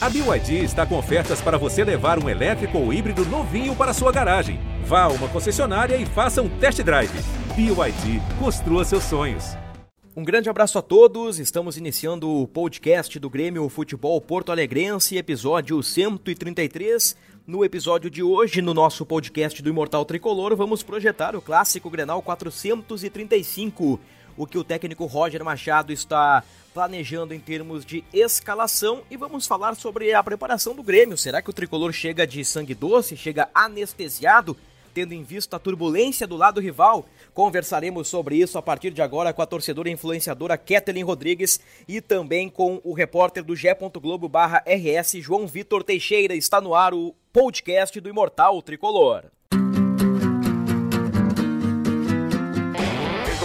A BYD está com ofertas para você levar um elétrico ou híbrido novinho para sua garagem. Vá a uma concessionária e faça um test drive. BYD, construa seus sonhos. Um grande abraço a todos. Estamos iniciando o podcast do Grêmio Futebol Porto Alegrense, episódio 133. No episódio de hoje, no nosso podcast do Imortal Tricolor, vamos projetar o clássico Grenal 435 o que o técnico Roger Machado está planejando em termos de escalação e vamos falar sobre a preparação do Grêmio. Será que o tricolor chega de sangue doce, chega anestesiado, tendo em vista a turbulência do lado rival? Conversaremos sobre isso a partir de agora com a torcedora influenciadora Kathleen Rodrigues e também com o repórter do G. Globo RS, João Vitor Teixeira. Está no ar o podcast do Imortal Tricolor.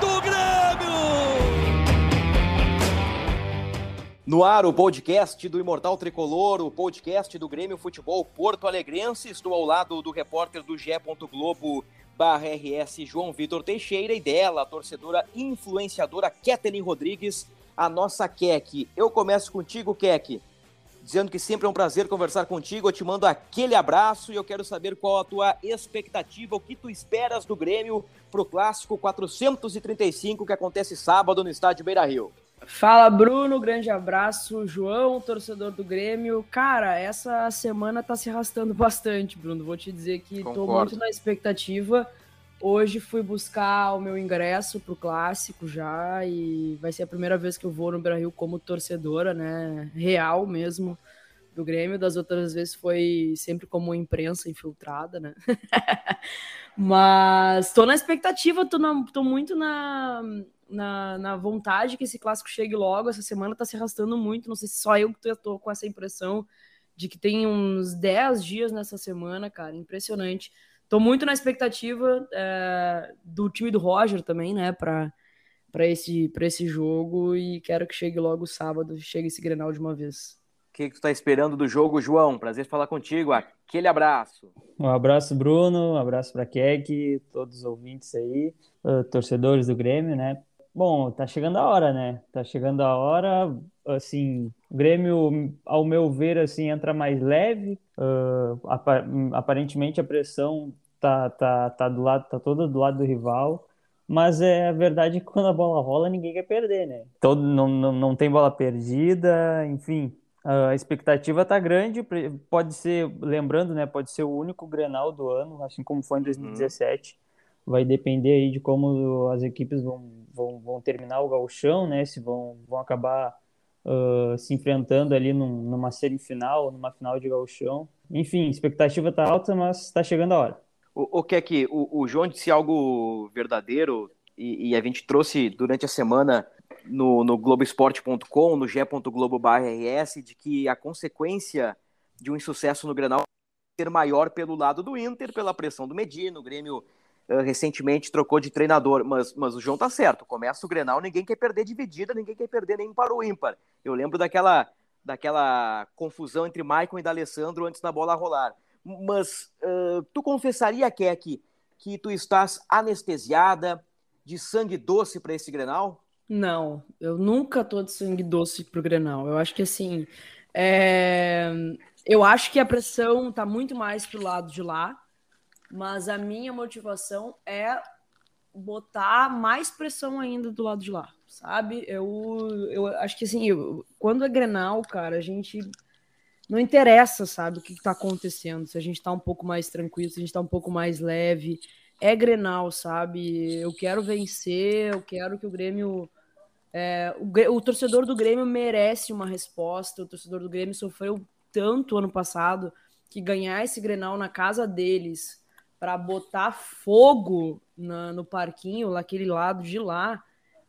Do Grêmio! No ar, o podcast do Imortal Tricolor, o podcast do Grêmio Futebol Porto Alegrense. Estou ao lado do repórter do GE. Globo barra RS João Vitor Teixeira e dela, a torcedora influenciadora Kathleen Rodrigues, a nossa Kek. Eu começo contigo, Kek dizendo que sempre é um prazer conversar contigo. Eu te mando aquele abraço e eu quero saber qual a tua expectativa, o que tu esperas do Grêmio para o Clássico 435 que acontece sábado no estádio Beira Rio. Fala Bruno, grande abraço. João, torcedor do Grêmio. Cara, essa semana tá se arrastando bastante, Bruno. Vou te dizer que Concordo. tô muito na expectativa. Hoje fui buscar o meu ingresso pro clássico já e vai ser a primeira vez que eu vou no Brasil como torcedora, né? Real mesmo do Grêmio. Das outras vezes foi sempre como imprensa infiltrada, né? Mas tô na expectativa, tô, na, tô muito na, na, na, vontade que esse clássico chegue logo. Essa semana tá se arrastando muito. Não sei se só eu que tô com essa impressão de que tem uns 10 dias nessa semana, cara. Impressionante. Tô muito na expectativa é, do time do Roger também, né, para para esse, esse jogo e quero que chegue logo sábado, chegue esse Grenal de uma vez. O que, que tu tá esperando do jogo, João? Prazer falar contigo. Aquele abraço. Um abraço, Bruno. Um abraço para Keck, todos os ouvintes aí, uh, torcedores do Grêmio, né? Bom, tá chegando a hora, né? Tá chegando a hora, assim, o Grêmio, ao meu ver, assim, entra mais leve. Uh, aparentemente a pressão tá, tá, tá do lado, tá toda do lado do rival. Mas é a verdade que quando a bola rola, ninguém quer perder, né? Todo, não, não, não tem bola perdida, enfim. A expectativa tá grande, pode ser, lembrando, né? Pode ser o único Grenal do ano, assim como foi em 2017. Uhum. Vai depender aí de como as equipes vão, vão, vão terminar o gauchão, né? Se vão, vão acabar uh, se enfrentando ali num, numa semifinal, numa final de gauchão. Enfim, expectativa tá alta, mas tá chegando a hora. O, o que é que o, o João disse algo verdadeiro e, e, a gente trouxe durante a semana no, no Globoesporte.com, no g.globo.rs, de que a consequência de um insucesso no Grenal ser maior pelo lado do Inter, pela pressão do Medina, o Grêmio uh, recentemente trocou de treinador, mas, mas o João tá certo, começa o Grenal, ninguém quer perder dividida, ninguém quer perder nem para o ímpar. Eu lembro daquela, daquela confusão entre Maicon e D'Alessandro antes da bola rolar. Mas uh, tu confessaria, Keck, que tu estás anestesiada, de sangue doce para esse Grenal? Não, eu nunca tô de sangue doce pro Grenal. Eu acho que assim, é... eu acho que a pressão tá muito mais pro lado de lá, mas a minha motivação é botar mais pressão ainda do lado de lá, sabe? Eu, eu acho que assim, eu, quando é Grenal, cara, a gente não interessa, sabe, o que está acontecendo. Se a gente está um pouco mais tranquilo, se a gente está um pouco mais leve. É Grenal, sabe? Eu quero vencer, eu quero que o Grêmio. É, o, o, torcedor do Grêmio merece uma resposta. O torcedor do Grêmio sofreu tanto ano passado que ganhar esse Grenal na casa deles para botar fogo na, no parquinho, naquele lado de lá,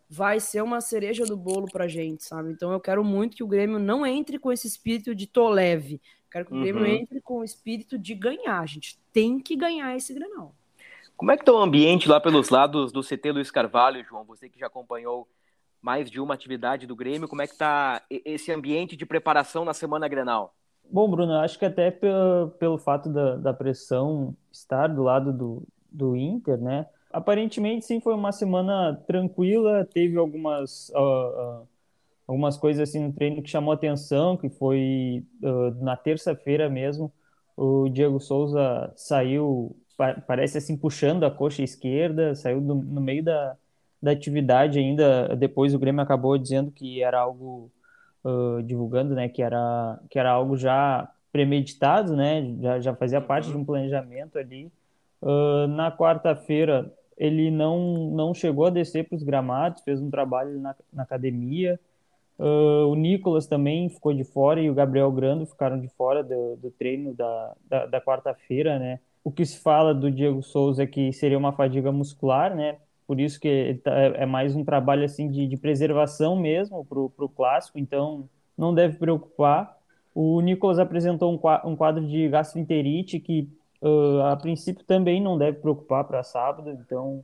vai ser uma cereja do bolo pra gente, sabe? Então eu quero muito que o Grêmio não entre com esse espírito de tô leve. Quero que o Grêmio uhum. entre com o espírito de ganhar. A gente tem que ganhar esse Grenal. Como é que tá o ambiente lá pelos lados do CT Luiz Carvalho, João? Você que já acompanhou mais de uma atividade do Grêmio, como é que tá esse ambiente de preparação na semana Grenal? Bom, Bruno, acho que até pelo, pelo fato da, da pressão estar do lado do, do Inter, né? Aparentemente, sim, foi uma semana tranquila. Teve algumas, uh, uh, algumas coisas assim no treino que chamou atenção, que foi uh, na terça-feira mesmo. O Diego Souza saiu, parece assim, puxando a coxa esquerda, saiu do, no meio da, da atividade ainda. Depois o Grêmio acabou dizendo que era algo divulgando, né, que era, que era algo já premeditado, né, já, já fazia parte de um planejamento ali. Uh, na quarta-feira, ele não, não chegou a descer para os gramados, fez um trabalho na, na academia. Uh, o Nicolas também ficou de fora e o Gabriel Grando ficaram de fora do, do treino da, da, da quarta-feira, né? O que se fala do Diego Souza é que seria uma fadiga muscular, né? por isso que tá, é, é mais um trabalho assim de, de preservação mesmo para o clássico, então não deve preocupar. O Nicolas apresentou um, quadro de gastroenterite que uh, a princípio também não deve preocupar para sábado, então,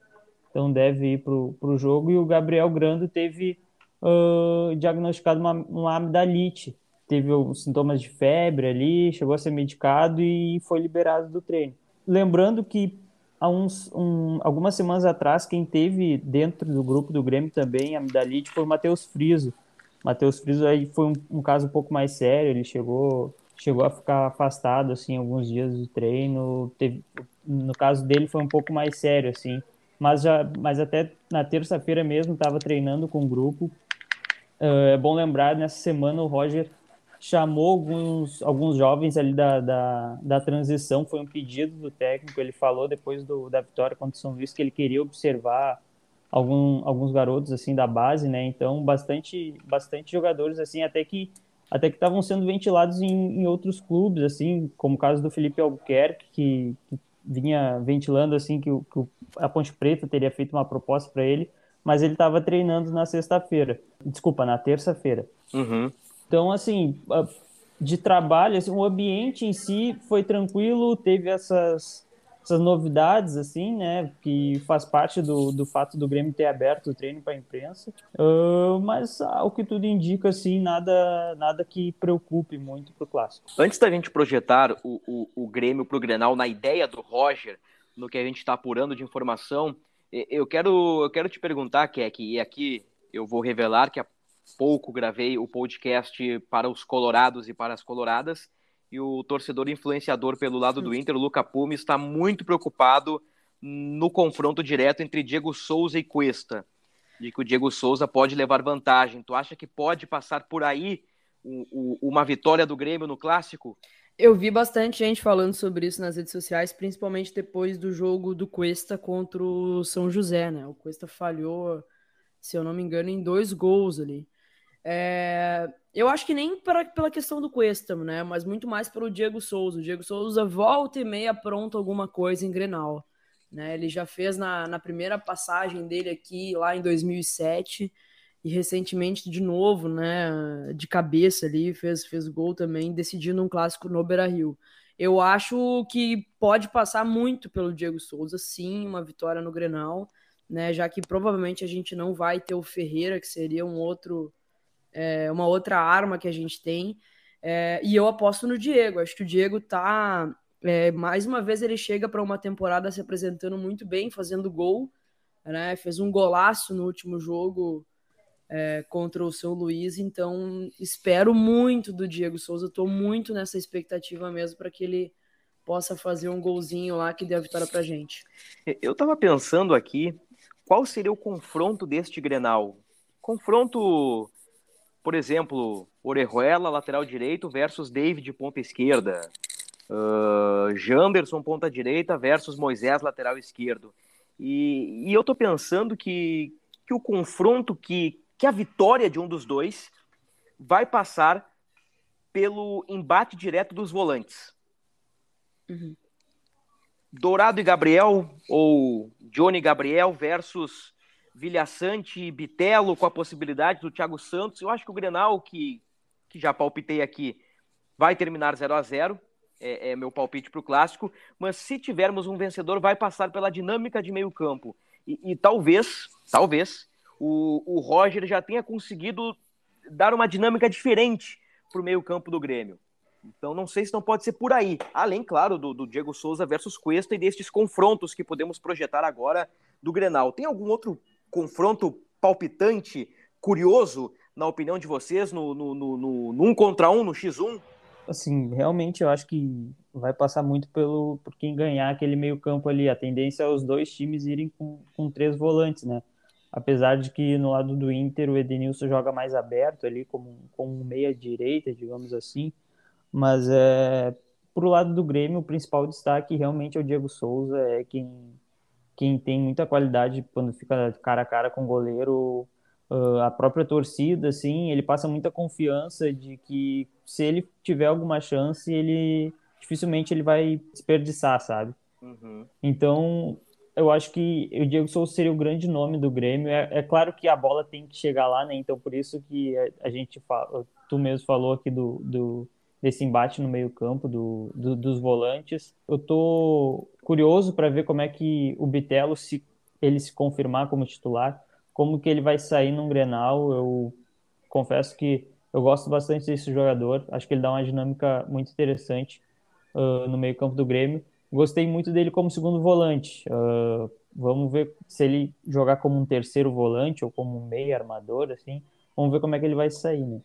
então deve ir para o jogo. E o Gabriel Grando teve uh, diagnosticado uma, uma amidalite, teve os sintomas de febre ali, chegou a ser medicado e foi liberado do treino. Lembrando que há uns, um, algumas semanas atrás, quem teve dentro do grupo do Grêmio também, amidalite, foi o Matheus Friso. Matheus Friso aí foi um, um, caso um pouco mais sério, ele chegou, chegou a ficar afastado, assim, alguns dias do treino, teve, no caso dele foi um pouco mais sério, assim, mas, já, mas até na terça-feira mesmo estava treinando com o grupo, uh, é bom lembrar, nessa semana o Roger chamou alguns, alguns jovens ali da, da, da transição, foi um pedido do técnico, ele falou depois do, da vitória contra o São Luís que ele queria observar algum, alguns garotos assim da base, né? Então, bastante bastante jogadores assim, até que até que estavam sendo ventilados em, em, outros clubes, assim, como o caso do Felipe Albuquerque, que, que vinha ventilando assim que, o, que a Ponte Preta teria feito uma proposta para ele, mas ele estava treinando na sexta-feira, desculpa, na terça-feira. Uhum. Então, assim, de trabalho, assim, o ambiente em si foi tranquilo, teve essas, essas novidades, assim, né, que faz parte do, do fato do Grêmio ter aberto o treino para a imprensa, uh, mas ao que tudo indica, assim, nada, nada que preocupe muito para o Clássico. Antes da gente projetar o, o, o Grêmio para o Grenal na ideia do Roger, no que a gente está apurando de informação, eu quero, eu quero te perguntar, Keck, e aqui eu vou revelar que a pouco gravei o podcast para os colorados e para as coloradas, e o torcedor influenciador pelo lado do Inter, o Luca Pume, está muito preocupado no confronto direto entre Diego Souza e Cuesta, de que o Diego Souza pode levar vantagem. Tu acha que pode passar por aí o, o, uma vitória do Grêmio no Clássico? Eu vi bastante gente falando sobre isso nas redes sociais, principalmente depois do jogo do Cuesta contra o São José, né? O Cuesta falhou, se eu não me engano, em dois gols ali. É, eu acho que nem pra, pela questão do Cuesta, né? Mas muito mais pelo Diego Souza. O Diego Souza volta e meia pronto alguma coisa em Grenal. Né? Ele já fez na, na primeira passagem dele aqui, lá em 2007, e recentemente de novo, né? De cabeça ali, fez, fez gol também, decidindo um clássico no Beira Rio. Eu acho que pode passar muito pelo Diego Souza, sim, uma vitória no Grenal, né? Já que provavelmente a gente não vai ter o Ferreira, que seria um outro é uma outra arma que a gente tem. É, e eu aposto no Diego. Acho que o Diego tá. É, mais uma vez ele chega para uma temporada se apresentando muito bem, fazendo gol. Né? Fez um golaço no último jogo é, contra o São Luís. Então espero muito do Diego Souza. Estou muito nessa expectativa mesmo para que ele possa fazer um golzinho lá que dê a vitória para gente. Eu estava pensando aqui qual seria o confronto deste Grenal. Confronto por exemplo, Orejuela, lateral direito, versus David, ponta esquerda. Uh, Janderson, ponta direita, versus Moisés, lateral esquerdo. E, e eu tô pensando que, que o confronto, que, que a vitória de um dos dois vai passar pelo embate direto dos volantes. Uhum. Dourado e Gabriel, ou Johnny e Gabriel versus Vilhaçante e Bitelo com a possibilidade do Thiago Santos. Eu acho que o Grenal, que, que já palpitei aqui, vai terminar 0 a 0 é, é meu palpite para o clássico. Mas se tivermos um vencedor, vai passar pela dinâmica de meio campo. E, e talvez, talvez, o, o Roger já tenha conseguido dar uma dinâmica diferente para o meio campo do Grêmio. Então não sei se não pode ser por aí. Além, claro, do, do Diego Souza versus Cuesta e destes confrontos que podemos projetar agora do Grenal. Tem algum outro confronto palpitante, curioso, na opinião de vocês, no, no, no, no, no um contra um, no X1? Assim, realmente eu acho que vai passar muito pelo por quem ganhar aquele meio campo ali. A tendência é os dois times irem com, com três volantes, né? Apesar de que no lado do Inter o Edenilson joga mais aberto ali, como, como meia direita, digamos assim. Mas é, pro lado do Grêmio, o principal destaque realmente é o Diego Souza, é quem, quem tem muita qualidade quando fica cara a cara com o goleiro. Uh, a própria torcida, assim, ele passa muita confiança de que se ele tiver alguma chance, ele dificilmente ele vai desperdiçar, sabe? Uhum. Então, eu acho que o Diego Souza seria o grande nome do Grêmio. É, é, claro que a bola tem que chegar lá, né? Então, por isso que a, a gente fala, tu mesmo falou aqui do, do desse embate no meio-campo do, do, dos volantes. Eu tô curioso para ver como é que o Bitelo, se ele se confirmar como titular, como que ele vai sair num Grenal. Eu confesso que eu gosto bastante desse jogador. Acho que ele dá uma dinâmica muito interessante uh, no meio-campo do Grêmio. Gostei muito dele como segundo volante. Uh, vamos ver se ele jogar como um terceiro volante ou como um meio armador, assim. Vamos ver como é que ele vai sair, né?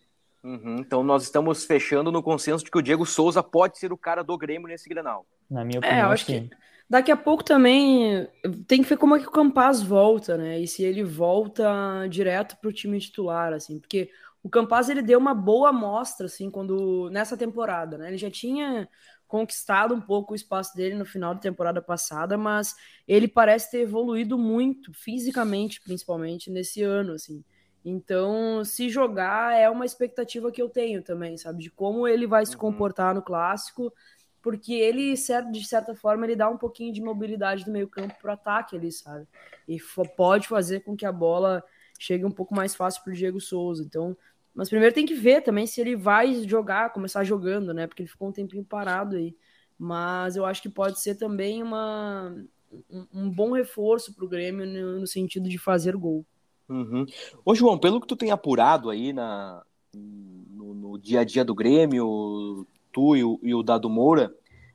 Uhum, então nós estamos fechando no consenso de que o Diego Souza pode ser o cara do Grêmio nesse Grenal. Na minha opinião, é, eu acho sim. que daqui a pouco também tem que ver como é que o Campaz volta, né? E se ele volta direto para o time titular, assim, porque o Campaz ele deu uma boa amostra, assim, quando nessa temporada, né? Ele já tinha conquistado um pouco o espaço dele no final da temporada passada, mas ele parece ter evoluído muito fisicamente, principalmente nesse ano, assim. Então, se jogar é uma expectativa que eu tenho também, sabe? De como ele vai se uhum. comportar no clássico, porque ele, de certa forma, ele dá um pouquinho de mobilidade do meio campo para o ataque ali, sabe? E pode fazer com que a bola chegue um pouco mais fácil para o Diego Souza. Então, mas primeiro tem que ver também se ele vai jogar, começar jogando, né? Porque ele ficou um tempinho parado aí. Mas eu acho que pode ser também uma, um, um bom reforço para o Grêmio no, no sentido de fazer gol. Uhum. Ô, João, pelo que tu tem apurado aí na, no, no dia a dia do Grêmio, tu e o, e o Dado Moura,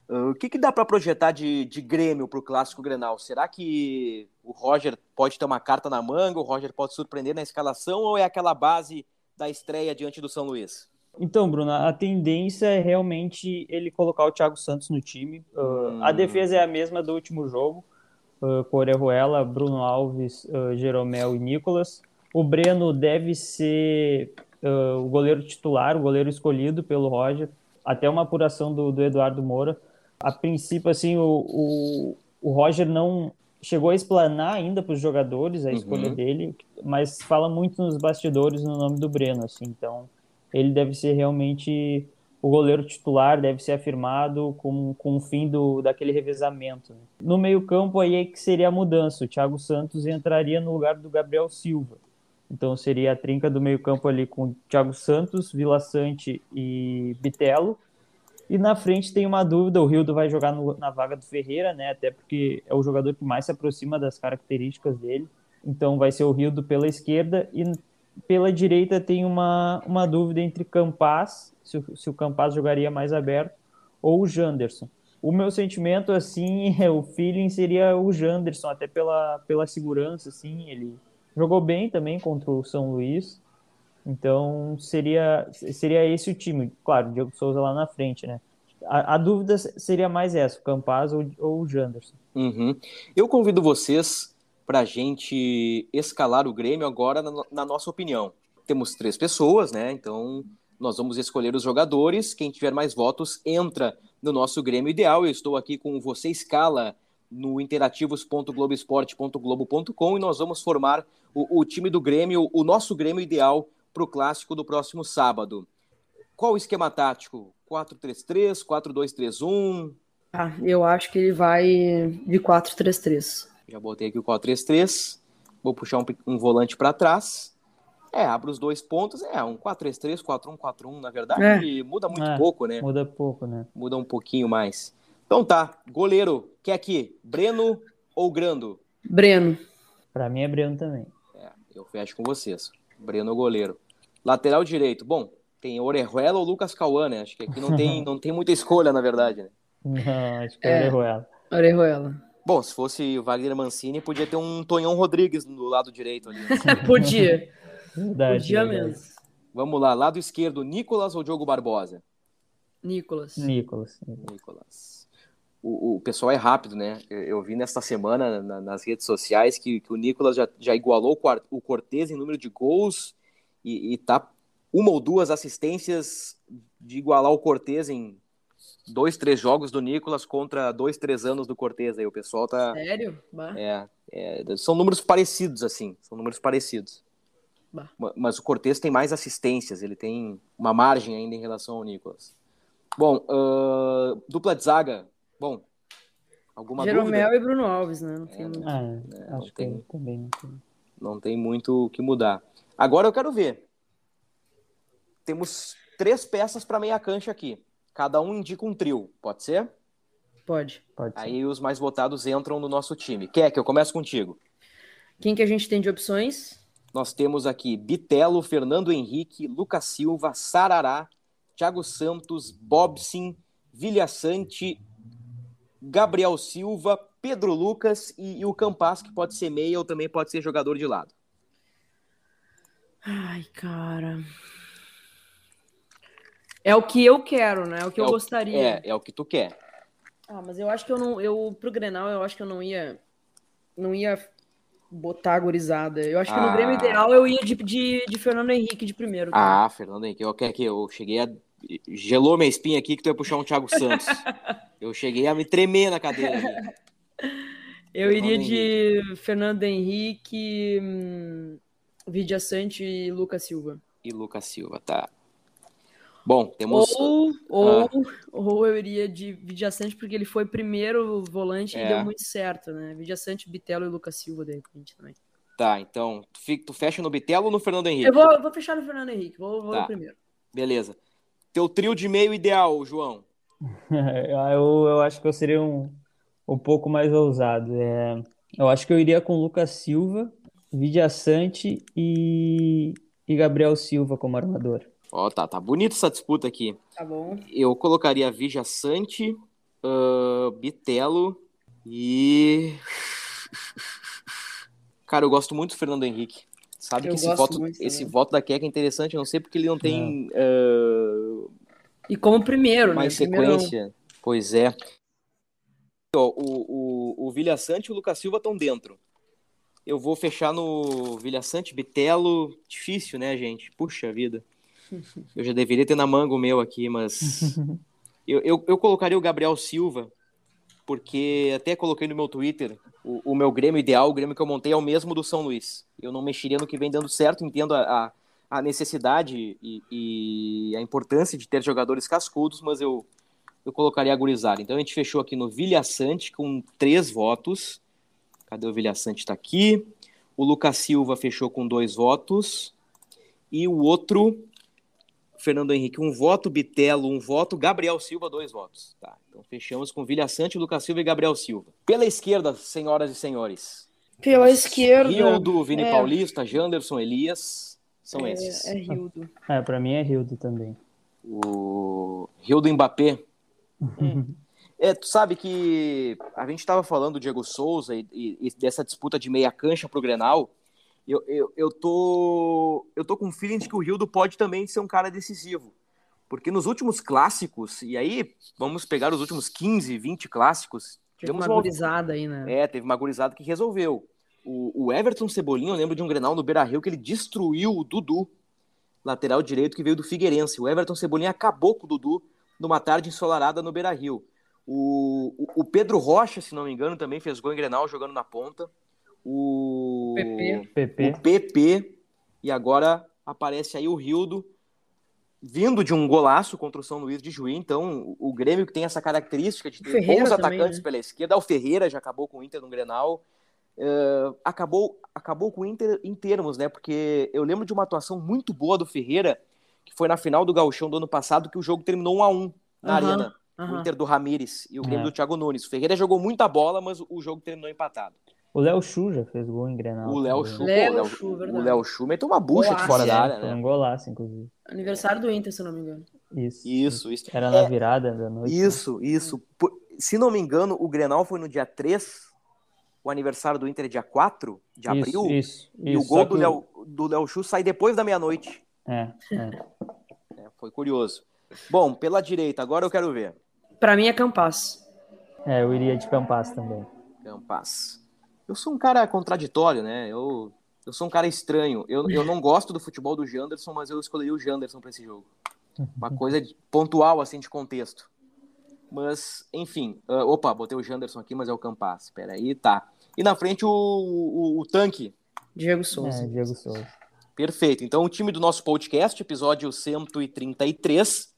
uh, o que, que dá para projetar de, de Grêmio para o Clássico Grenal? Será que o Roger pode ter uma carta na manga, o Roger pode surpreender na escalação ou é aquela base da estreia diante do São Luís? Então, Bruno, a tendência é realmente ele colocar o Thiago Santos no time. Uh, hum. A defesa é a mesma do último jogo uh, Bruno Alves, uh, Jeromel e Nicolas. O Breno deve ser uh, o goleiro titular, o goleiro escolhido pelo Roger, até uma apuração do, do Eduardo Moura. A princípio, assim, o, o, o Roger não chegou a explanar ainda para os jogadores a escolha uhum. dele, mas fala muito nos bastidores no nome do Breno, assim, então ele deve ser realmente o goleiro titular deve ser afirmado com, com o fim do, daquele revezamento. Né? No meio-campo, aí é que seria a mudança. O Thiago Santos entraria no lugar do Gabriel Silva. Então seria a trinca do meio-campo ali com Thiago Santos, Vila Sante e Bitelo. E na frente tem uma dúvida: o Rildo vai jogar no, na vaga do Ferreira, né? Até porque é o jogador que mais se aproxima das características dele. Então vai ser o Rildo pela esquerda e pela direita tem uma, uma dúvida entre Campas se o, se o Campaz jogaria mais aberto, ou o Janderson. O meu sentimento, assim, é, o feeling seria o Janderson, até pela, pela segurança, assim, ele jogou bem também contra o São Luís, então seria, seria esse o time. Claro, o Diego Souza lá na frente, né? A, a dúvida seria mais essa, o Campaz ou, ou o Janderson. Uhum. Eu convido vocês para a gente escalar o Grêmio agora na, na nossa opinião. Temos três pessoas, né? Então nós vamos escolher os jogadores. Quem tiver mais votos entra no nosso Grêmio Ideal. Eu estou aqui com você, Escala, no interativos.globesport.globo.com e nós vamos formar o, o, time do Grêmio, o nosso Grêmio Ideal para o clássico do próximo sábado. Qual o esquema tático? 4-3-3, 4-2-3-1? Ah, eu acho que ele vai de 4-3-3. Já botei aqui o 4-3-3. vou puxar um, um volante para trás. É, abre os dois pontos, é um 4-3-3, 4-1-4-1, na verdade, é. muda muito é, pouco, né? Muda pouco, né? Muda um pouquinho mais. Então tá, goleiro, quer aqui, Breno ou Grando? Breno. Para mim é Breno também. É, eu fecho com vocês. Breno goleiro. Lateral direito, bom, tem Orejuela ou Lucas Cauã, né? Acho que aqui não tem, não tem muita escolha, na verdade, né? Não, acho que é, é Orejuela. Orejuela. Bom, se fosse o Wagner Mancini, podia ter um Tonhão Rodrigues do lado direito ali. podia. Verdade, podia verdade. mesmo. Vamos lá, lado esquerdo, Nicolas ou Diogo Barbosa? Nicolas. Nicolas. Nicolas. O, o pessoal é rápido, né? Eu, eu vi nesta semana na, nas redes sociais que, que, o Nicolas já, já igualou o Cortez em número de gols e, e tá uma ou duas assistências de igualar o Cortez em dois, três jogos do Nicolas contra dois, três anos do Cortez. Aí o pessoal tá. Sério? É, é, são números parecidos, assim. São números parecidos. Bah. Mas o Cortez tem mais assistências, ele tem uma margem ainda em relação ao Nicolas. Bom, uh, dupla de zaga. Bom, alguma Jeromel dúvida? e Bruno Alves, né? Não tem É, muito. é, não acho tem. que também não tem. Não tem muito o que mudar. Agora eu quero ver. Temos três peças para meia cancha aqui. Cada um indica um trio, pode ser? Pode. Pode ser. Aí os mais votados entram no nosso time. Quer que eu comece contigo? Quem que a gente tem de opções? Nós temos aqui Bitelo, Fernando Henrique, Lucas Silva, Sarará, Thiago Santos, Bobsin, Vilhaçante, Gabriel Silva, Pedro Lucas e, e o Campas, que pode ser meia ou também pode ser jogador de lado. Ai, cara. É o que eu quero, né? É o que É eu o- gostaria. É, é o que tu quer. Ah, mas eu acho que eu não. Eu, pro Grenal, eu acho que eu não ia. Não ia botar a gurizada. Eu acho que Ah. no Grêmio ideal eu ia de, de, de Fernando Henrique de primeiro. cara. Ah, Fernando Henrique, eu que eu cheguei a. Gelou minha espinha aqui que tu ia puxar um Thiago Santos. eu cheguei a me tremer na cadeira. eu Fernando iria de Fernando Henrique, hum, Vidia Sante e Lucas Silva. E Lucas Silva, tá. Bom, temos. Ou, ou, Ah. ou eu iria de Vidia Sante porque ele foi primeiro volante É. e deu muito certo, né? Vidia Sante, Bitelo e Lucas Silva, de repente, também. Tá, então, tu, fecha no Bitelo ou no Fernando Henrique? Eu vou, eu vou fechar no Fernando Henrique, vou, vou Tá. no primeiro. Beleza. Teu trio de meio ideal, João. eu, eu acho que eu seria um, um pouco mais ousado. É, eu acho que eu iria com Lucas Silva, Vidia Sante e, e Gabriel Silva como armador. Ó, tá, tá bonita essa disputa aqui. Tá bom. Eu colocaria Vija Sante, ah, Bitelo e. Cara, eu gosto muito do Fernando Henrique. Sabe Eu que esse voto, esse voto da Keck é interessante, eu não sei porque ele não tem ah, E como primeiro, mais né? Primeiro- sequência. Pois é. Ó, o, o, o Vilha Sante e o Lucas Silva estão dentro. Eu vou fechar no Vilha Sante, Bitelo. Difícil, né, gente? Puxa vida. Eu já deveria ter na manga o meu aqui, mas. eu, eu, eu colocaria o Gabriel Silva, porque até coloquei no meu Twitter o, o meu Grêmio ideal, o Grêmio que eu montei é o mesmo do São Luís. Eu não mexeria no que vem dando certo, entendo a, a, a necessidade e, e a importância de ter jogadores cascudos, mas eu, eu colocaria a gurizada. Então a gente fechou aqui no Vilha Sante com três votos. Cadê o Vilha Sante? Tá aqui. O Lucas Silva fechou com dois votos. E o outro, Fernando Henrique, um voto. Bitelo, um voto. Gabriel Silva, dois votos. Tá. Então fechamos com Vilha Sante, Lucas Silva e Gabriel Silva. Pela esquerda, senhoras e senhores. Pela esquerda. Rildo, Vini é. Paulista, Janderson, Elias. São esses. É, é Rildo. É, para mim é Rildo também. O Rio do Mbappé. É, tu sabe que a gente estava falando do Diego Souza e, e- e dessa disputa de meia cancha pro Grenal. Eu, eu, eu, tô, eu tô com o feeling de que o Rildo pode também ser um cara decisivo. Porque nos últimos clássicos, e aí vamos pegar os últimos 15, 20 clássicos, Teve uma, gurizada aí, né? é, teve uma gurizada que resolveu. O, o Everton Cebolinha, eu lembro de um Grenal no Beira-Rio que ele destruiu o Dudu, lateral direito que veio do Figueirense. O Everton Cebolinha acabou com o Dudu numa tarde ensolarada no Beira-Rio. O, o, o Pedro Rocha, se não me engano, também fez gol em Grenal jogando na ponta. O PP. O PP e agora aparece aí o Rildo vindo de um golaço contra o São Luís de Juí. Então, o o Grêmio que tem essa característica de ter Ferreira bons também, atacantes né? pela esquerda. O Ferreira já acabou com o Inter no Grenal. uh, acabou, acabou com o Inter em termos, né? Porque eu lembro de uma atuação muito boa do Ferreira, que foi na final do Gauchão do ano passado, que o jogo terminou 1 a 1 na uhum, Arena. Uhum. O Inter do Ramires e o Grêmio é. do Thiago Nunes. O Ferreira jogou muita bola, mas o jogo terminou empatado. O Léo Chu já fez gol em Grenal. O Léo Chu, Léo Chu, o Léo Chu meteu uma bucha golaço, de fora da área, né? um golaço, inclusive. Aniversário do Inter, se não me engano. Isso. Isso, isso. Era na é, virada da noite. Isso, né? isso. Se não me engano, o Grenal foi no dia 3, o aniversário do Inter é dia 4 de abril. Isso, isso. E o gol do Léo, do Léo Chu sai depois da meia-noite. É, é. é, Foi curioso. Bom, pela direita, agora eu quero ver. Para mim é Campas. É, eu iria de Campas também. Campas. Eu sou um cara contraditório, né? Eu, eu sou um cara estranho. Eu, eu não gosto do futebol do Janderson, mas eu escolhi o Janderson para esse jogo. Uma coisa pontual, assim, de contexto. Mas, enfim. Uh, opa, botei o Janderson aqui, mas é o Campas. Espera aí, tá. E na frente o, o, o tanque. Diego Souza. É, Diego Souza. Perfeito. Então, o time do nosso podcast, episódio 133.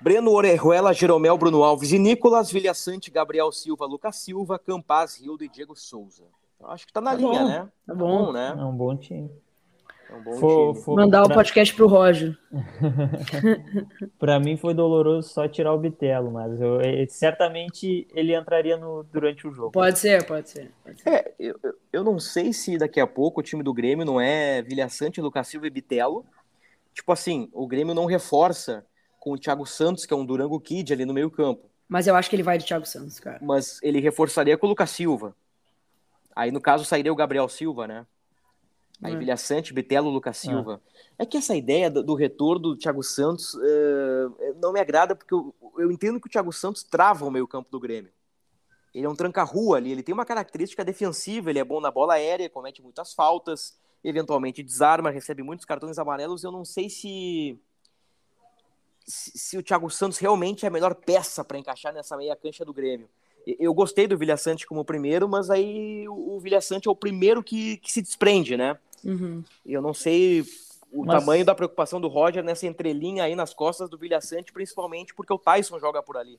Breno Orejuela, Jeromel, Bruno Alves e Nicolas, Vilhaçante, Gabriel Silva, Lucas Silva, Campaz, Rildo e Diego Souza. Acho que tá na tá linha, bom, né? Tá bom. bom. né? É um bom time. É um bom for, time. For, Mandar pra... o podcast pro Roger. para mim foi doloroso só tirar o Bitelo, mas eu, certamente ele entraria no, durante o jogo. Pode ser, pode ser. Pode ser. É, eu, eu não sei se daqui a pouco o time do Grêmio não é Vilhaçante, Lucas Silva e Bitelo. Tipo assim, o Grêmio não reforça com o Thiago Santos, que é um Durango Kid ali no meio campo. Mas eu acho que ele vai de Thiago Santos, cara. Mas ele reforçaria com o Lucas Silva. Aí, no caso, sairia o Gabriel Silva, né? Aí, é. Vilha Sante, Bitelo, Lucas é. Silva. É. é. que essa ideia do, do retorno do Thiago Santos uh, não me agrada, porque eu, eu, entendo que o Thiago Santos trava o meio campo do Grêmio. Ele é um tranca-rua ali, ele tem uma característica defensiva, ele é bom na bola aérea, comete muitas faltas, eventualmente desarma, recebe muitos cartões amarelos. Eu não sei se se, se o Thiago Santos realmente é a melhor peça para encaixar nessa meia cancha do Grêmio. Eu gostei do Vilha Sante como primeiro, mas aí o Vilha Sante é o primeiro que, que se desprende, né? Uhum. Eu não sei o mas... tamanho da preocupação do Roger nessa entrelinha aí nas costas do Vilha Sante, principalmente porque o Tyson joga por ali.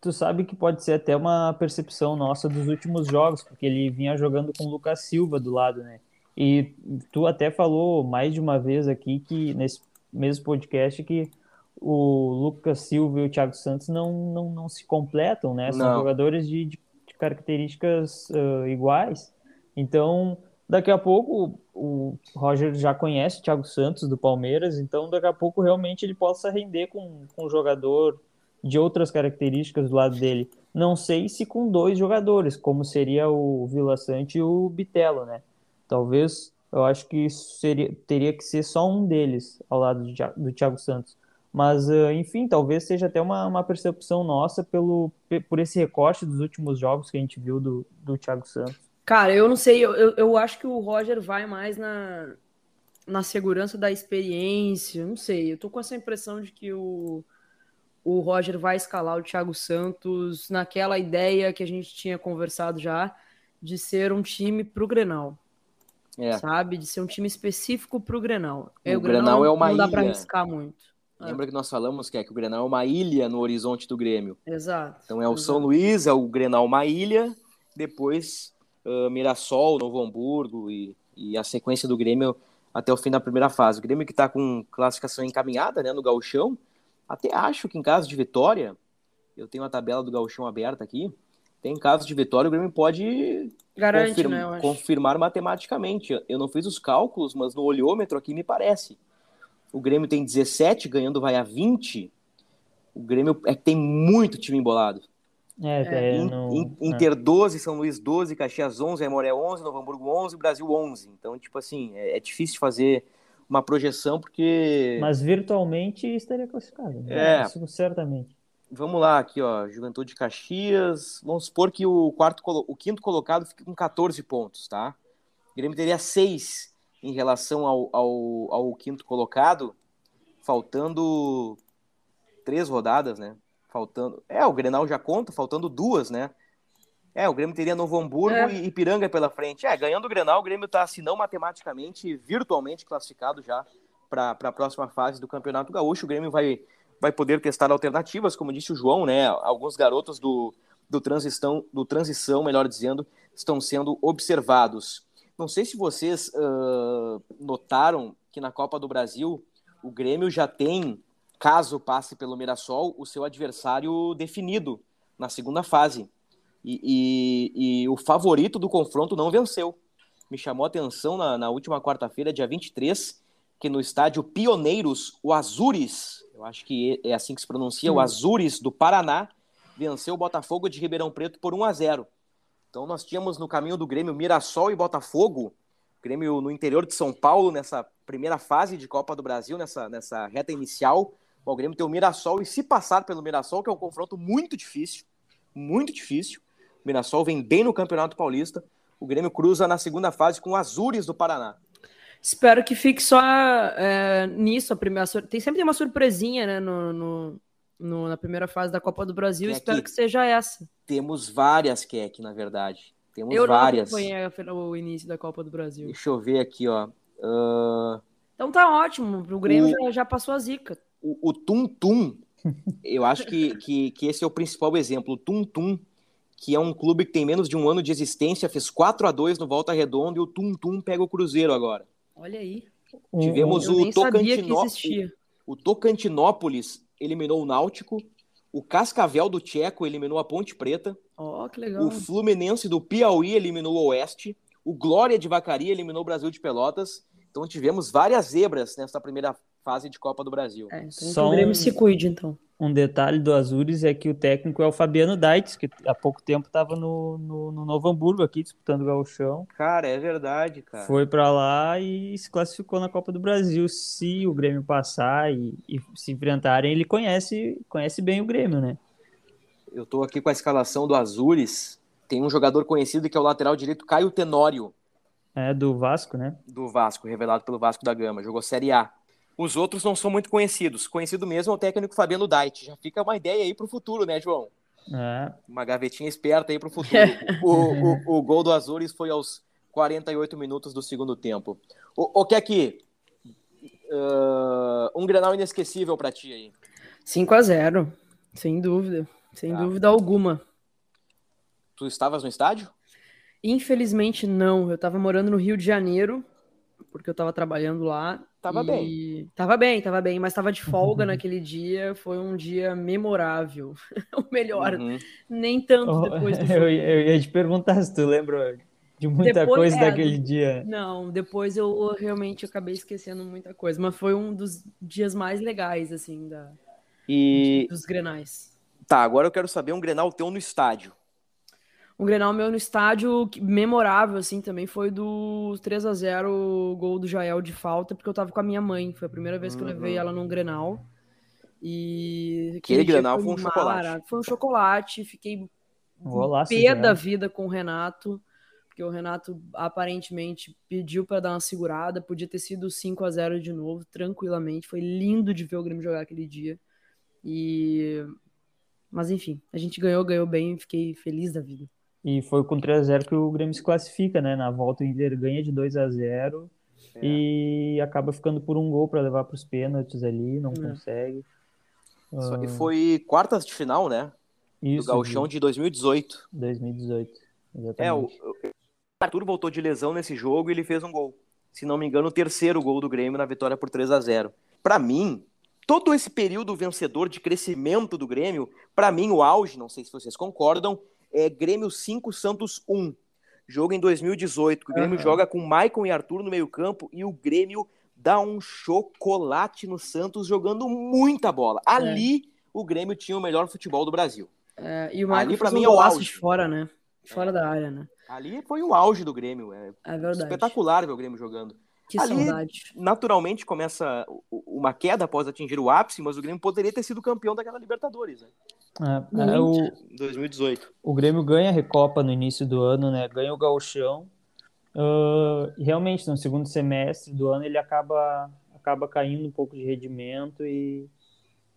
Tu sabe que pode ser até uma percepção nossa dos últimos jogos, porque ele vinha jogando com o Lucas Silva do lado, né? E tu até falou mais de uma vez aqui que nesse mesmo podcast que o Lucas Silva e o Thiago Santos não, não, não se completam, né? São não. jogadores de, de, características uh, iguais. Então, daqui a pouco o Roger já conhece o Thiago Santos do Palmeiras, então daqui a pouco realmente ele possa render com, com um jogador de outras características do lado dele. Não sei se com dois jogadores, como seria o Vila Sante e o Bitelo, né? Talvez eu acho que seria, teria que ser só um deles ao lado do, do Thiago Santos. Mas, uh, enfim, talvez seja até uma, uma percepção nossa pelo, por esse recorte dos últimos jogos que a gente viu do, do Thiago Santos. Cara, eu não sei, eu, eu acho que o Roger vai mais na, na segurança da experiência, não sei. Eu tô com essa impressão de que o, o Roger vai escalar o Thiago Santos naquela ideia que a gente tinha conversado já de ser um time pro Grenal. É. Sabe? De ser um time específico pro Grenal. O, o Grenal, Grenal é uma não ilha. dá pra arriscar muito. É. Lembra que nós falamos que, é que o Grenal é uma ilha no horizonte do Grêmio. Exato. Então é o exato. São Luís, é o Grenal uma ilha, depois uh, Mirassol, Novo Hamburgo e, e, a sequência do Grêmio até o fim da primeira fase. O Grêmio que está com classificação encaminhada né, no gauchão, até acho que em caso de vitória, eu tenho a tabela do gauchão aberta aqui, tem caso de vitória, o Grêmio pode Garante, confirma, né, confirmar matematicamente. Eu não fiz os cálculos, mas no olhômetro aqui me parece o Grêmio tem 17, ganhando vai a 20. O Grêmio é que tem muito time embolado. É, é, In, no... Inter é. 12, São Luís 12, Caxias 11, Aimoré 11, Novo Hamburgo 11, Brasil 11. Então, tipo assim, é, é difícil fazer uma projeção porque... Mas virtualmente estaria classificado. Né? É. Isso, certamente. Vamos lá, aqui, ó, Juventude de Caxias. Vamos supor que o quarto, o quinto colocado fique com 14 pontos, tá? O Grêmio teria 6 em relação ao, ao, ao quinto colocado, faltando três rodadas, né? Faltando. É, o Grenal já conta, faltando duas, né? É, o Grêmio teria Novo Hamburgo é. e Ipiranga pela frente. É, ganhando o Grenal, o Grêmio está, se não matematicamente, virtualmente classificado já para a próxima fase do Campeonato Gaúcho. O Grêmio vai, vai poder testar alternativas, como disse o João, né? Alguns garotos do, do transição, do transição, melhor dizendo, estão sendo observados. Não sei se vocês uh, notaram que na Copa do Brasil o Grêmio já tem, caso passe pelo Mirassol, o seu adversário definido na segunda fase. E, e, e o favorito do confronto não venceu. Me chamou a atenção na, na última quarta-feira, dia 23, que no estádio Pioneiros, o Azures, eu acho que é assim que se pronuncia, o Azures do Paraná, venceu o Botafogo de Ribeirão Preto por 1 a 0. Então nós tínhamos no caminho do Grêmio Mirassol e Botafogo, Grêmio no interior de São Paulo, nessa primeira fase de Copa do Brasil, nessa, nessa reta inicial. o Grêmio tem o Mirassol e se passar pelo Mirassol, que é um confronto muito difícil, muito difícil. O Mirassol vem bem no Campeonato Paulista. O Grêmio cruza na segunda fase com o Azures do Paraná. Espero que fique só é, nisso. A primeira, tem sempre tem uma surpresinha né, no, no, no, na primeira fase da Copa do Brasil. Keck, espero que seja essa. Temos várias, Keck, na verdade. Temos eu várias. Eu não o início da Copa do Brasil. Deixa eu ver aqui, ó. Uh... Então tá ótimo. O Grêmio o... Já, já, passou a zica. O, o Tum Tum, eu acho que, que, que esse é o principal exemplo. O Tum Tum, que é um clube que tem menos de um ano de existência, fez 4 a 2 no Volta Redonda e o Tum Tum pega o Cruzeiro agora. Olha aí. Tivemos o, Tocantinópolis. O Tocantinópolis eliminou o Náutico. O Cascavel do Tcheco eliminou a Ponte Preta. Oh, que legal. O Fluminense do Piauí eliminou o Oeste. O Glória de Vacaria eliminou o Brasil de Pelotas. Então tivemos várias zebras nessa primeira fase de Copa do Brasil. É, então Só o Grêmio um, se cuide, então. Um detalhe do Azures é que o técnico é o Fabiano Daitz, que há pouco tempo estava no, no, no, Novo Hamburgo aqui, disputando o gauchão. Cara, é verdade, cara. Foi para lá e se classificou na Copa do Brasil. Se o Grêmio passar e, e se enfrentarem, ele conhece, conhece bem o Grêmio, né? Eu tô aqui com a escalação do Azures. Tem um jogador conhecido que é o lateral direito Caio Tenório. É, do Vasco, né? Do Vasco, revelado pelo Vasco da Gama. Jogou Série A. Os outros não são muito conhecidos. Conhecido mesmo é o técnico Fabiano Dait. Já fica uma ideia aí para o futuro, né, João? É. Uma gavetinha esperta aí para o futuro. o, o, o, gol do Azures foi aos 48 minutos do segundo tempo. O, o que é que uh, um Grenal inesquecível para ti aí? 5 a 0 sem dúvida, sem tá. dúvida alguma. Tu estavas no estádio? Infelizmente não, eu estava morando no Rio de Janeiro, porque eu estava trabalhando lá Tava e... bem. Tava bem, tava bem, mas tava de folga naquele dia. Foi um dia memorável. o melhor. Uhum. Nem tanto depois do eu, eu, ia te perguntar se tu lembra de muita depois, coisa é, daquele dia. Não, depois eu, eu, realmente acabei esquecendo muita coisa. Mas foi um dos dias mais legais, assim, da, e... dos grenais. Tá, agora eu quero saber um grenal teu no estádio um Grenal meu no estádio memorável, assim, também foi do 3 a 0 gol do Jael de falta, porque eu tava com a minha mãe. Foi a primeira vez que eu levei uhum. ela num Grenal. E aquele Grenal foi um chocolate. Foi um chocolate, fiquei um pé da vida com o Renato, porque o Renato aparentemente pediu para dar uma segurada, podia ter sido 5 a 0 de novo, tranquilamente. Foi lindo de ver o Grêmio jogar aquele dia. E mas enfim, a gente ganhou, ganhou bem, fiquei feliz da vida. E foi com 3 a 0 que o Grêmio se classifica, né? Na volta o Inter ganha de 2 a 0 é. e acaba ficando por um gol para levar para os pênaltis ali, não é. consegue. Uh... E foi quartas de final, né? Isso, do Gauchão de 2018. 2018, exatamente. É, o, o Arthur voltou de lesão nesse jogo e ele fez um gol. Se não me engano, o terceiro gol do Grêmio na vitória por 3 a 0 Para mim, todo esse período vencedor de crescimento do Grêmio, para mim, o auge, não sei se vocês concordam, é Grêmio 5, Santos 1. Jogo em 2018, que o Grêmio uhum. joga com Maicon e Arthur no meio-campo e o Grêmio dá um chocolate no Santos jogando muita bola. É. Ali, é. o Grêmio tinha o melhor futebol do Brasil. É, e o Maicon para mim é o auge de fora, né? Fora é. da área, né? Ali foi o auge do Grêmio. É, é verdade. espetacular ver o Grêmio jogando. Que Ali, saudade. naturalmente, começa uma queda após atingir o ápice, mas o Grêmio poderia ter sido campeão daquela Libertadores, né? É, é o, 2018. O Grêmio ganha a Recopa no início do ano, né? Ganha o Gauchão. Uh, realmente, no segundo semestre do ano, ele acaba, acaba caindo um pouco de rendimento e,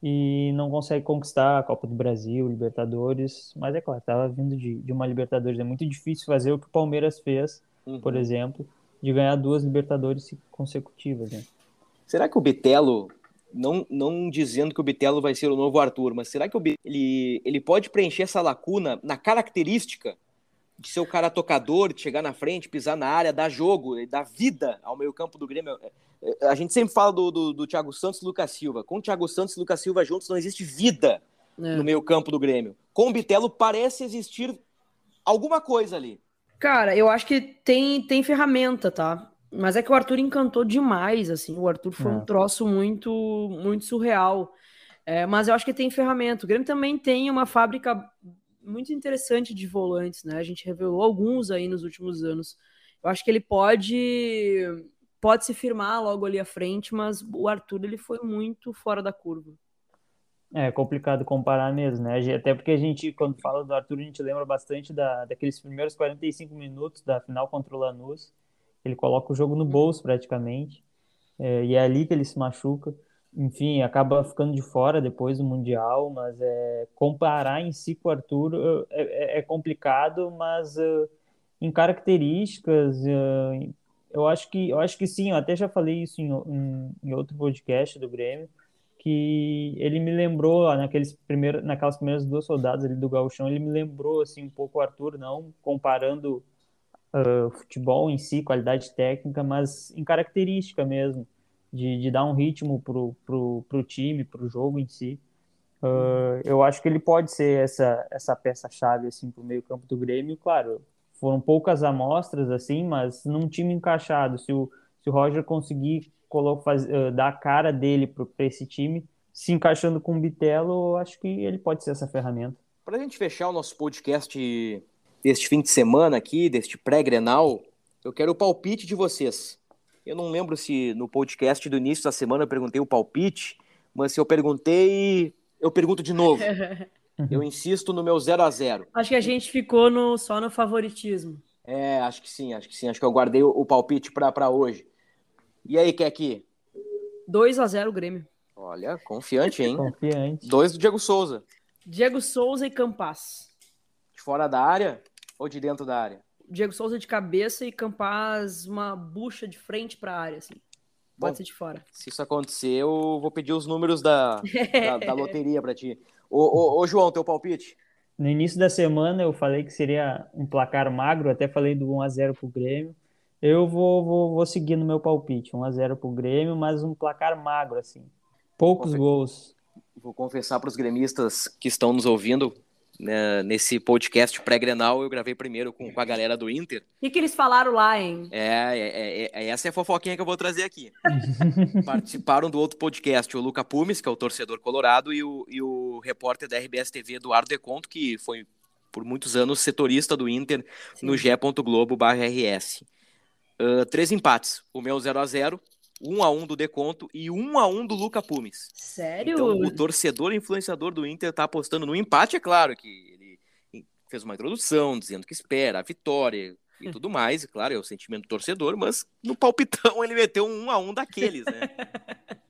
e não consegue conquistar a Copa do Brasil, Libertadores. Mas é claro, estava vindo de, de uma Libertadores. É muito difícil fazer o que o Palmeiras fez, uhum. por exemplo de ganhar duas Libertadores consecutivas. Né? Será que o Bitelo não, não dizendo que o Bitelo vai ser o novo Arthur, mas será que o ele, ele pode preencher essa lacuna na característica de ser o cara tocador, de chegar na frente, pisar na área, dar jogo, dar vida ao meio campo do Grêmio? É, é, a gente sempre fala do, do, do Thiago Santos e Lucas Silva. Com o Thiago Santos e Lucas Silva juntos não existe vida é. no meio campo do Grêmio. Com o Bitelo parece existir alguma coisa ali. Cara, eu acho que tem, tem ferramenta, tá? Mas é que o Arthur encantou demais, assim. O Arthur foi é. um troço muito, muito surreal. É, mas eu acho que tem ferramenta. O Grêmio também tem uma fábrica muito interessante de volantes, né? A gente revelou alguns aí nos últimos anos. Eu acho que ele pode pode se firmar logo ali à frente, mas o Arthur ele foi muito fora da curva. É complicado comparar mesmo, né? Até porque a gente, quando fala do Arthur, a gente lembra bastante da, daqueles primeiros 45 minutos da final contra o Lanús. Ele coloca o jogo no bolso praticamente. É, e é ali que ele se machuca. Enfim, acaba ficando de fora depois do Mundial, mas é, comparar em si com o Arthur é, é, é complicado, mas uh, em características, uh, eu acho que eu acho que sim, eu até já falei isso em, em, em outro podcast do Grêmio que ele me lembrou naqueles primeiros, naquelas primeiras duas soldadas ali do Gauchão, ele me lembrou assim um pouco o Arthur, não comparando uh, futebol em si, qualidade técnica, mas em característica mesmo, de, de dar um ritmo pro, pro, pro time, pro jogo em si. Uh, eu acho que ele pode ser essa, essa peça-chave assim para o meio campo do Grêmio. Claro, foram poucas amostras assim, mas num time encaixado, se o, se o Roger conseguir coloca, faz, uh, dar a cara dele para esse time, se encaixando com o Bitelo, eu acho que ele pode ser essa ferramenta. Para a gente fechar o nosso podcast deste fim de semana aqui, deste pré-grenal, eu quero o palpite de vocês. Eu não lembro se no podcast do início da semana eu perguntei o palpite, mas se eu perguntei, eu pergunto de novo. eu insisto no meu 0 a 0 Acho que a gente ficou no, só no favoritismo. É, acho que sim, acho que sim. Acho que eu guardei o, o palpite para hoje. E aí, Keki? 2 a 0 Grêmio. Olha, confiante, hein? Confiante. Dois do Diego Souza. Diego Souza e Campas. De fora da área ou de dentro da área? Diego Souza de cabeça e Campas uma bucha de frente para a área, assim. Pode Bom, ser de fora. Se isso acontecer, eu vou pedir os números da, da, da loteria para ti. Ô, ô, ô, João, teu palpite? No início da semana eu falei que seria um placar magro, até falei do 1x0 pro Grêmio. Eu vou, vou, vou seguir no meu palpite. 1x0 pro Grêmio, mas um placar magro, assim. Poucos Confe... gols. Vou confessar para os gremistas que estão nos ouvindo, né, nesse podcast pré-grenal, eu gravei primeiro com, com, a galera do Inter. O que, que eles falaram lá, hein? É, é, é, é, essa é a fofoquinha que eu vou trazer aqui. Participaram do outro podcast o Luca Pumes, que é o torcedor colorado, e o, e o repórter da RBS TV, Eduardo Deconto, que foi por muitos anos setorista do Inter Sim. no g.globo.rs. Uh, três empates. O meu 0 a 0 1 a 1 do Deconto e 1 a 1 do Luca Pumes. Sério? Então, o torcedor influenciador do Inter tá apostando no empate, é claro que ele fez uma introdução dizendo que espera a vitória e tudo mais, e claro, é o sentimento do torcedor, mas no palpitão ele meteu um 1 a 1 daqueles, né?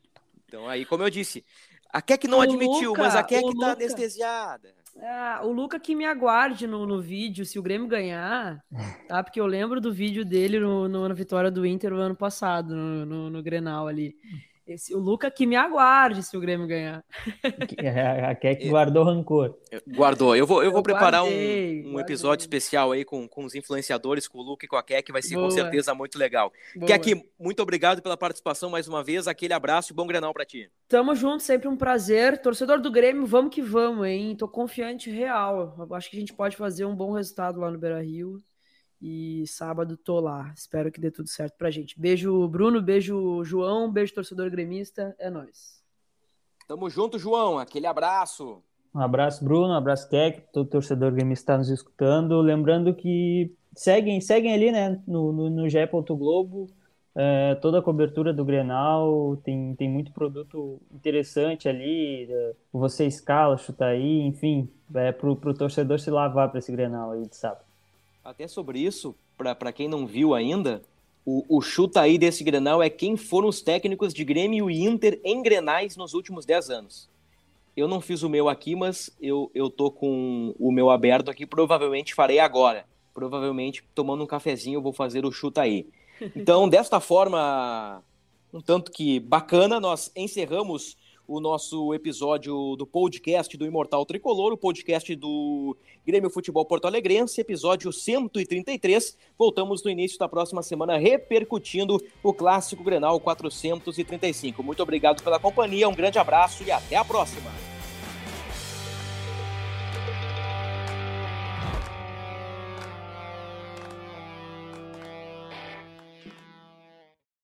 Então aí, como eu disse, a Keck não o admitiu, Luca, mas a Keck tá Luca... anestesiada. Ah, o Luca que me aguarde no, no vídeo, se o Grêmio ganhar, tá? Porque eu lembro do vídeo dele no, no na vitória do Inter no ano passado, no, no, no Grenal ali. Esse, o Luca que me aguarde se o Grêmio ganhar. A Keck guardou rancor. Guardou. Eu vou, eu vou eu preparar guardei, um, um episódio especial aí com, com os influenciadores, com o Luca e com a Keck, vai ser Boa. com certeza muito legal. Keck, muito obrigado pela participação mais uma vez. Aquele abraço e bom Grenal para ti. Tamo junto, sempre um prazer. Torcedor do Grêmio, vamos que vamos, hein? Tô confiante real. Acho que a gente pode fazer um bom resultado lá no Beira Rio. E sábado tô lá. Espero que dê tudo certo pra gente. Beijo, Bruno. Beijo, João. Beijo, torcedor gremista. É nóis. Tamo junto, João. Aquele abraço. Um abraço, Bruno. Um abraço, técnico. Todo torcedor gremista está nos escutando. Lembrando que seguem, seguem ali, né? No, no, no GE. Globo. É, toda a cobertura do Grenal, tem, tem muito produto interessante ali, você escala, chuta aí, enfim, é pro, pro torcedor se lavar para esse Grenal aí de sábado. Até sobre isso, para quem não viu ainda, o, o, chuta aí desse Grenal é quem foram os técnicos de Grêmio e Inter em Grenais nos últimos 10 anos. Eu não fiz o meu aqui, mas eu, eu tô com o meu aberto aqui, provavelmente farei agora. Provavelmente, tomando um cafezinho, eu vou fazer o chuta aí. Então, desta forma, um tanto que bacana, nós encerramos o nosso episódio do podcast do Imortal Tricolor, o podcast do Grêmio Futebol Porto Alegrense, episódio 133. Voltamos no início da próxima semana repercutindo o clássico Grenal 435. Muito obrigado pela companhia, um grande abraço e até a próxima.